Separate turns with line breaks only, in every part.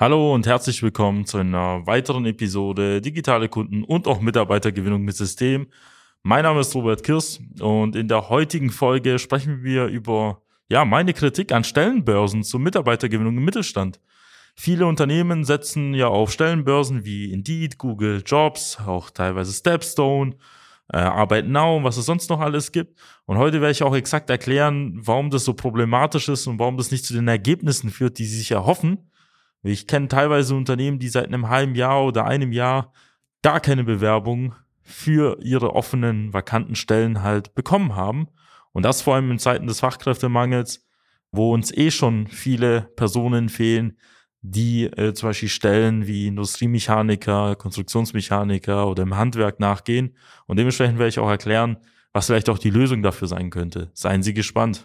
Hallo und herzlich willkommen zu einer weiteren Episode Digitale Kunden und auch Mitarbeitergewinnung mit System. Mein Name ist Robert Kirs und in der heutigen Folge sprechen wir über ja, meine Kritik an Stellenbörsen zur Mitarbeitergewinnung im Mittelstand. Viele Unternehmen setzen ja auf Stellenbörsen wie Indeed, Google Jobs, auch teilweise Stepstone, äh, Arbeit Now was es sonst noch alles gibt. Und heute werde ich auch exakt erklären, warum das so problematisch ist und warum das nicht zu den Ergebnissen führt, die sie sich erhoffen ich kenne teilweise Unternehmen, die seit einem halben Jahr oder einem Jahr gar keine Bewerbung für ihre offenen, vakanten Stellen halt bekommen haben. Und das vor allem in Zeiten des Fachkräftemangels, wo uns eh schon viele Personen fehlen, die äh, zum Beispiel Stellen wie Industriemechaniker, Konstruktionsmechaniker oder im Handwerk nachgehen. Und dementsprechend werde ich auch erklären, was vielleicht auch die Lösung dafür sein könnte. Seien Sie gespannt.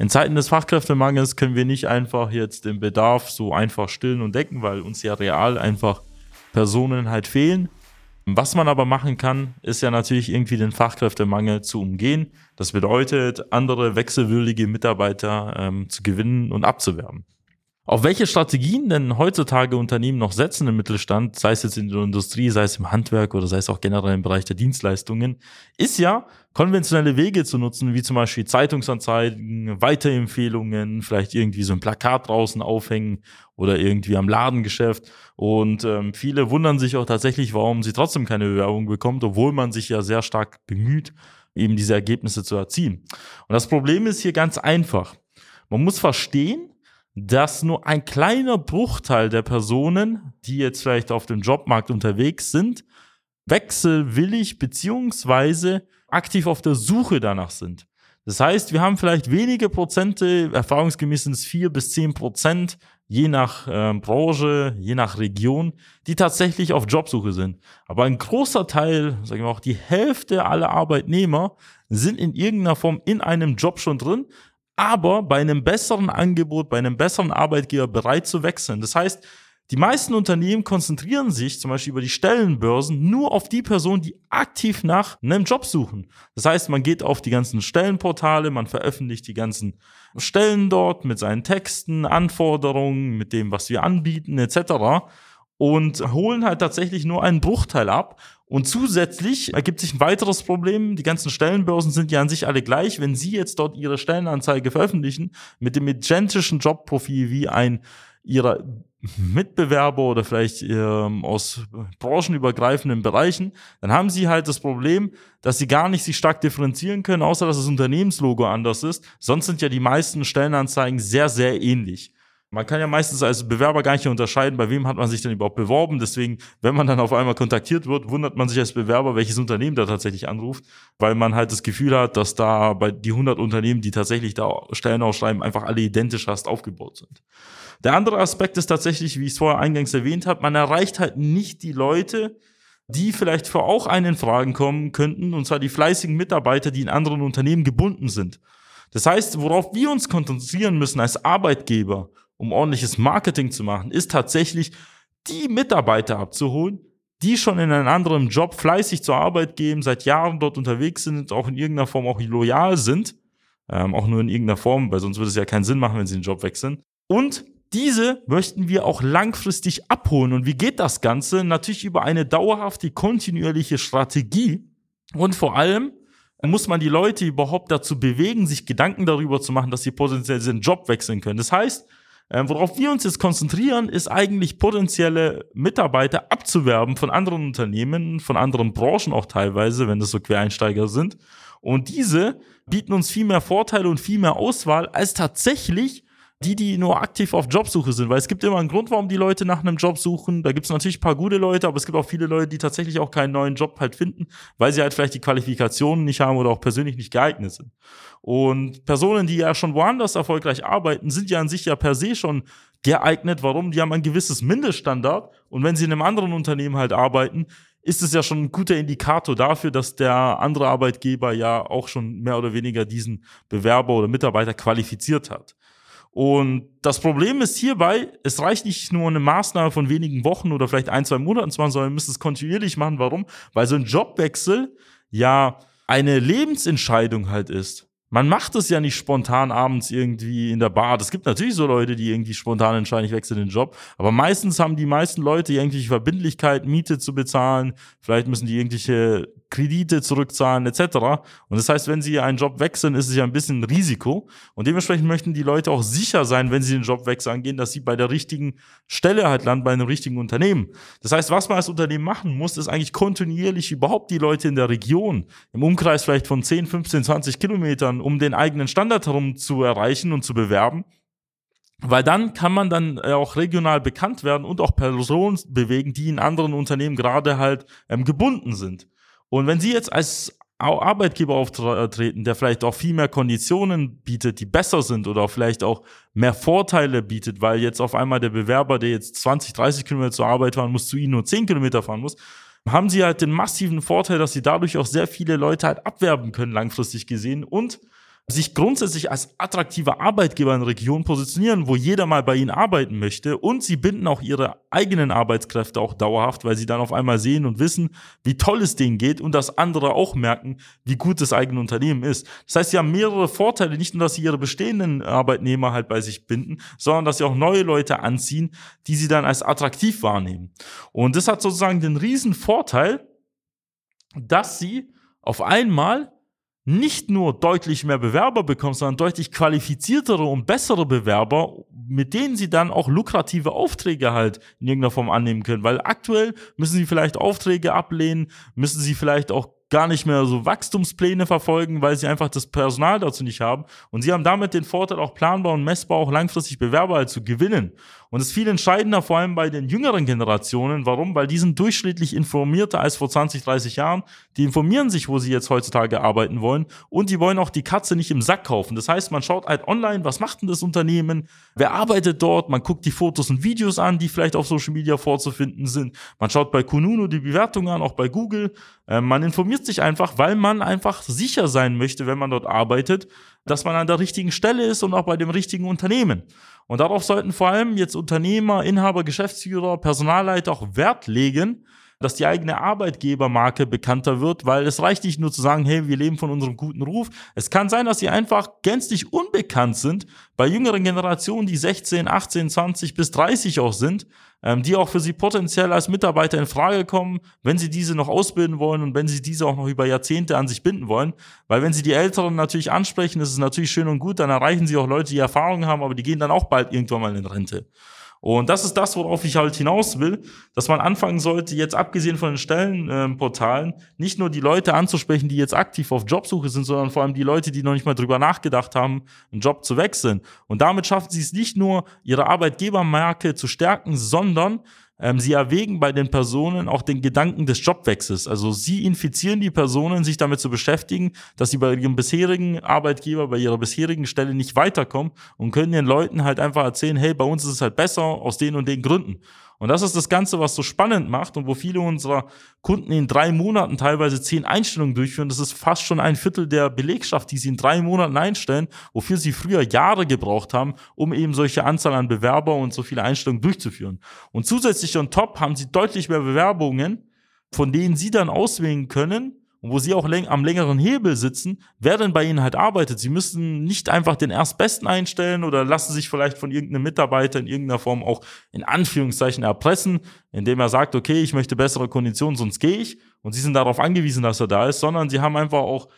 In Zeiten des Fachkräftemangels können wir nicht einfach jetzt den Bedarf so einfach stillen und decken, weil uns ja real einfach Personen halt fehlen. Was man aber machen kann, ist ja natürlich irgendwie den Fachkräftemangel zu umgehen. Das bedeutet, andere wechselwürdige Mitarbeiter ähm, zu gewinnen und abzuwerben. Auf welche Strategien denn heutzutage Unternehmen noch setzen im Mittelstand, sei es jetzt in der Industrie, sei es im Handwerk oder sei es auch generell im Bereich der Dienstleistungen, ist ja konventionelle Wege zu nutzen, wie zum Beispiel Zeitungsanzeigen, Weiterempfehlungen, vielleicht irgendwie so ein Plakat draußen aufhängen oder irgendwie am Ladengeschäft. Und ähm, viele wundern sich auch tatsächlich, warum sie trotzdem keine Bewerbung bekommt, obwohl man sich ja sehr stark bemüht, eben diese Ergebnisse zu erzielen. Und das Problem ist hier ganz einfach. Man muss verstehen, dass nur ein kleiner Bruchteil der Personen, die jetzt vielleicht auf dem Jobmarkt unterwegs sind, wechselwillig beziehungsweise aktiv auf der Suche danach sind. Das heißt, wir haben vielleicht wenige Prozente, erfahrungsgemäß sind es vier bis zehn Prozent, je nach äh, Branche, je nach Region, die tatsächlich auf Jobsuche sind. Aber ein großer Teil, sagen wir auch die Hälfte aller Arbeitnehmer, sind in irgendeiner Form in einem Job schon drin, aber bei einem besseren Angebot, bei einem besseren Arbeitgeber bereit zu wechseln. Das heißt, die meisten Unternehmen konzentrieren sich zum Beispiel über die Stellenbörsen nur auf die Personen, die aktiv nach einem Job suchen. Das heißt, man geht auf die ganzen Stellenportale, man veröffentlicht die ganzen Stellen dort mit seinen Texten, Anforderungen, mit dem, was wir anbieten, etc. und holen halt tatsächlich nur einen Bruchteil ab und zusätzlich ergibt sich ein weiteres Problem. Die ganzen Stellenbörsen sind ja an sich alle gleich. Wenn Sie jetzt dort Ihre Stellenanzeige veröffentlichen mit dem identischen Jobprofil wie ein Ihrer Mitbewerber oder vielleicht ähm, aus branchenübergreifenden Bereichen, dann haben Sie halt das Problem, dass Sie gar nicht sich stark differenzieren können, außer dass das Unternehmenslogo anders ist. Sonst sind ja die meisten Stellenanzeigen sehr, sehr ähnlich. Man kann ja meistens als Bewerber gar nicht unterscheiden, bei wem hat man sich denn überhaupt beworben. Deswegen, wenn man dann auf einmal kontaktiert wird, wundert man sich als Bewerber, welches Unternehmen da tatsächlich anruft, weil man halt das Gefühl hat, dass da bei die 100 Unternehmen, die tatsächlich da Stellen ausschreiben, einfach alle identisch fast aufgebaut sind. Der andere Aspekt ist tatsächlich, wie ich es vorher eingangs erwähnt habe, man erreicht halt nicht die Leute, die vielleicht für auch einen Fragen kommen könnten, und zwar die fleißigen Mitarbeiter, die in anderen Unternehmen gebunden sind. Das heißt, worauf wir uns konzentrieren müssen als Arbeitgeber um ordentliches Marketing zu machen, ist tatsächlich die Mitarbeiter abzuholen, die schon in einem anderen Job fleißig zur Arbeit gehen, seit Jahren dort unterwegs sind, auch in irgendeiner Form auch loyal sind, ähm, auch nur in irgendeiner Form, weil sonst würde es ja keinen Sinn machen, wenn sie den Job wechseln. Und diese möchten wir auch langfristig abholen. Und wie geht das Ganze? Natürlich über eine dauerhafte, kontinuierliche Strategie und vor allem muss man die Leute überhaupt dazu bewegen, sich Gedanken darüber zu machen, dass sie potenziell diesen Job wechseln können. Das heißt, ähm, worauf wir uns jetzt konzentrieren, ist eigentlich potenzielle Mitarbeiter abzuwerben von anderen Unternehmen, von anderen Branchen auch teilweise, wenn das so Quereinsteiger sind. Und diese bieten uns viel mehr Vorteile und viel mehr Auswahl als tatsächlich die, die nur aktiv auf Jobsuche sind, weil es gibt immer einen Grund, warum die Leute nach einem Job suchen. Da gibt es natürlich ein paar gute Leute, aber es gibt auch viele Leute, die tatsächlich auch keinen neuen Job halt finden, weil sie halt vielleicht die Qualifikationen nicht haben oder auch persönlich nicht geeignet sind. Und Personen, die ja schon woanders erfolgreich arbeiten, sind ja an sich ja per se schon geeignet. Warum? Die haben ein gewisses Mindeststandard und wenn sie in einem anderen Unternehmen halt arbeiten, ist es ja schon ein guter Indikator dafür, dass der andere Arbeitgeber ja auch schon mehr oder weniger diesen Bewerber oder Mitarbeiter qualifiziert hat. Und das Problem ist hierbei, es reicht nicht nur eine Maßnahme von wenigen Wochen oder vielleicht ein, zwei Monaten zu machen, sondern wir müssen es kontinuierlich machen. Warum? Weil so ein Jobwechsel ja eine Lebensentscheidung halt ist. Man macht es ja nicht spontan abends irgendwie in der Bar. Es gibt natürlich so Leute, die irgendwie spontan entscheiden, ich wechsle den Job. Aber meistens haben die meisten Leute irgendwelche Verbindlichkeiten, Miete zu bezahlen. Vielleicht müssen die irgendwelche Kredite zurückzahlen etc. Und das heißt, wenn sie einen Job wechseln, ist es ja ein bisschen ein Risiko. Und dementsprechend möchten die Leute auch sicher sein, wenn sie den Jobwechsel angehen, dass sie bei der richtigen Stelle halt landen, bei einem richtigen Unternehmen. Das heißt, was man als Unternehmen machen muss, ist eigentlich kontinuierlich überhaupt die Leute in der Region, im Umkreis vielleicht von 10, 15, 20 Kilometern, um den eigenen Standard herum zu erreichen und zu bewerben, weil dann kann man dann äh, auch regional bekannt werden und auch Personen bewegen, die in anderen Unternehmen gerade halt ähm, gebunden sind. Und wenn Sie jetzt als Arbeitgeber auftreten, der vielleicht auch viel mehr Konditionen bietet, die besser sind oder vielleicht auch mehr Vorteile bietet, weil jetzt auf einmal der Bewerber, der jetzt 20, 30 Kilometer zur Arbeit fahren muss, zu Ihnen nur 10 Kilometer fahren muss, haben Sie halt den massiven Vorteil, dass Sie dadurch auch sehr viele Leute halt abwerben können, langfristig gesehen und sich grundsätzlich als attraktiver Arbeitgeber in der Region positionieren, wo jeder mal bei ihnen arbeiten möchte und sie binden auch ihre eigenen Arbeitskräfte auch dauerhaft, weil sie dann auf einmal sehen und wissen, wie toll es denen geht und dass andere auch merken, wie gut das eigene Unternehmen ist. Das heißt, sie haben mehrere Vorteile, nicht nur, dass sie ihre bestehenden Arbeitnehmer halt bei sich binden, sondern dass sie auch neue Leute anziehen, die sie dann als attraktiv wahrnehmen. Und das hat sozusagen den riesen Vorteil, dass sie auf einmal nicht nur deutlich mehr Bewerber bekommen, sondern deutlich qualifiziertere und bessere Bewerber, mit denen sie dann auch lukrative Aufträge halt in irgendeiner Form annehmen können. Weil aktuell müssen sie vielleicht Aufträge ablehnen, müssen sie vielleicht auch gar nicht mehr so Wachstumspläne verfolgen, weil sie einfach das Personal dazu nicht haben. Und sie haben damit den Vorteil, auch planbar und messbar auch langfristig Bewerber halt zu gewinnen. Und es ist viel entscheidender, vor allem bei den jüngeren Generationen. Warum? Weil die sind durchschnittlich informierter als vor 20, 30 Jahren. Die informieren sich, wo sie jetzt heutzutage arbeiten wollen. Und die wollen auch die Katze nicht im Sack kaufen. Das heißt, man schaut halt online, was macht denn das Unternehmen? Wer arbeitet dort? Man guckt die Fotos und Videos an, die vielleicht auf Social Media vorzufinden sind. Man schaut bei Kununu die Bewertungen an, auch bei Google. Ähm, man informiert sich einfach, weil man einfach sicher sein möchte, wenn man dort arbeitet, dass man an der richtigen Stelle ist und auch bei dem richtigen Unternehmen. Und darauf sollten vor allem jetzt Unternehmer, Inhaber, Geschäftsführer, Personalleiter auch Wert legen, dass die eigene Arbeitgebermarke bekannter wird, weil es reicht nicht nur zu sagen, hey, wir leben von unserem guten Ruf. Es kann sein, dass sie einfach gänzlich unbekannt sind bei jüngeren Generationen, die 16, 18, 20 bis 30 auch sind, ähm, die auch für sie potenziell als Mitarbeiter in Frage kommen, wenn sie diese noch ausbilden wollen und wenn sie diese auch noch über Jahrzehnte an sich binden wollen. Weil wenn sie die Älteren natürlich ansprechen, ist es natürlich schön und gut, dann erreichen sie auch Leute, die Erfahrung haben, aber die gehen dann auch bald irgendwann mal in Rente. Und das ist das, worauf ich halt hinaus will, dass man anfangen sollte, jetzt abgesehen von den Stellenportalen, äh, nicht nur die Leute anzusprechen, die jetzt aktiv auf Jobsuche sind, sondern vor allem die Leute, die noch nicht mal drüber nachgedacht haben, einen Job zu wechseln. Und damit schaffen sie es nicht nur, ihre Arbeitgebermarke zu stärken, sondern ähm, sie erwägen bei den Personen auch den Gedanken des Jobwechsels. Also sie infizieren die Personen, sich damit zu beschäftigen, dass sie bei ihrem bisherigen Arbeitgeber, bei ihrer bisherigen Stelle nicht weiterkommen und können den Leuten halt einfach erzählen, hey, bei uns ist es halt besser aus den und den Gründen. Und das ist das Ganze, was so spannend macht und wo viele unserer Kunden in drei Monaten teilweise zehn Einstellungen durchführen. Das ist fast schon ein Viertel der Belegschaft, die sie in drei Monaten einstellen, wofür sie früher Jahre gebraucht haben, um eben solche Anzahl an Bewerber und so viele Einstellungen durchzuführen. Und zusätzlich on top haben sie deutlich mehr Bewerbungen, von denen sie dann auswählen können, und wo sie auch am längeren Hebel sitzen, wer denn bei ihnen halt arbeitet. Sie müssen nicht einfach den Erstbesten einstellen oder lassen sich vielleicht von irgendeinem Mitarbeiter in irgendeiner Form auch in Anführungszeichen erpressen, indem er sagt, okay, ich möchte bessere Konditionen, sonst gehe ich. Und sie sind darauf angewiesen, dass er da ist, sondern sie haben einfach auch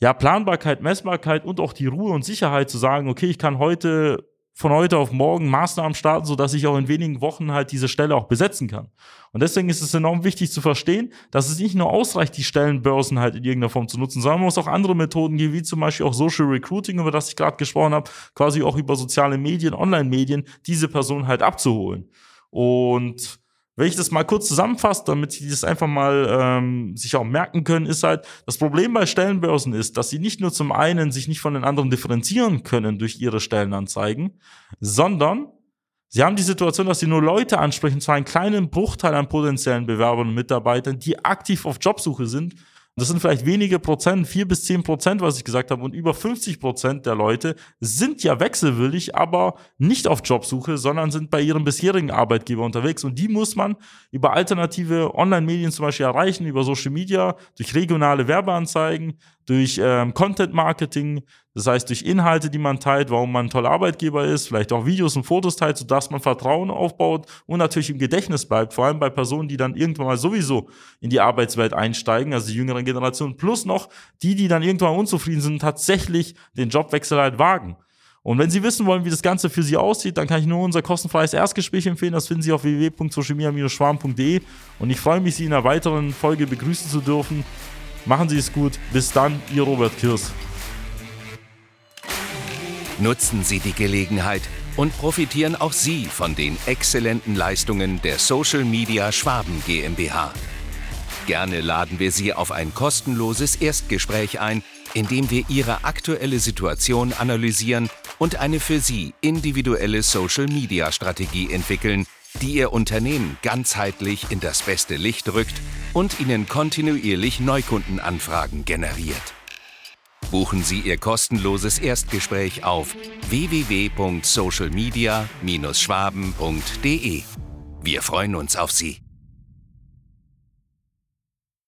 ja, Planbarkeit, Messbarkeit und auch die Ruhe und Sicherheit zu sagen, okay, ich kann heute von heute auf morgen Maßnahmen starten, sodass ich auch in wenigen Wochen halt diese Stelle auch besetzen kann. Und deswegen ist es enorm wichtig zu verstehen, dass es nicht nur ausreicht, die Stellenbörsen halt in irgendeiner Form zu nutzen, sondern man muss auch andere Methoden geben, wie zum Beispiel auch Social Recruiting, über das ich gerade gesprochen habe, quasi auch über soziale Medien, Online-Medien, diese Person halt abzuholen. Und wenn ich das mal kurz zusammenfasse, damit Sie das einfach mal ähm, sich auch merken können, ist halt, das Problem bei Stellenbörsen ist, dass sie nicht nur zum einen sich nicht von den anderen differenzieren können durch ihre Stellenanzeigen, sondern sie haben die Situation, dass sie nur Leute ansprechen, zwar einen kleinen Bruchteil an potenziellen Bewerbern und Mitarbeitern, die aktiv auf Jobsuche sind, das sind vielleicht wenige Prozent, vier bis zehn Prozent, was ich gesagt habe. Und über 50 Prozent der Leute sind ja wechselwillig, aber nicht auf Jobsuche, sondern sind bei ihrem bisherigen Arbeitgeber unterwegs. Und die muss man über alternative Online-Medien zum Beispiel erreichen, über Social Media, durch regionale Werbeanzeigen, durch ähm, Content Marketing, das heißt durch Inhalte, die man teilt, warum man ein toller Arbeitgeber ist, vielleicht auch Videos und Fotos teilt, sodass man Vertrauen aufbaut und natürlich im Gedächtnis bleibt, vor allem bei Personen, die dann irgendwann mal sowieso in die Arbeitswelt einsteigen, also die jüngeren Generationen, plus noch die, die dann irgendwann unzufrieden sind, tatsächlich den Jobwechsel halt wagen. Und wenn Sie wissen wollen, wie das Ganze für Sie aussieht, dann kann ich nur unser kostenfreies Erstgespräch empfehlen. Das finden Sie auf www.socialmedia-schwarm.de. Und ich freue mich, Sie in einer weiteren Folge begrüßen zu dürfen. Machen Sie es gut. Bis dann, Ihr Robert Kirs.
Nutzen Sie die Gelegenheit und profitieren auch Sie von den exzellenten Leistungen der Social Media Schwaben GmbH. Gerne laden wir Sie auf ein kostenloses Erstgespräch ein, in dem wir Ihre aktuelle Situation analysieren und eine für Sie individuelle Social Media Strategie entwickeln, die Ihr Unternehmen ganzheitlich in das beste Licht rückt und Ihnen kontinuierlich Neukundenanfragen generiert. Buchen Sie Ihr kostenloses Erstgespräch auf www.socialmedia-schwaben.de. Wir freuen uns auf Sie.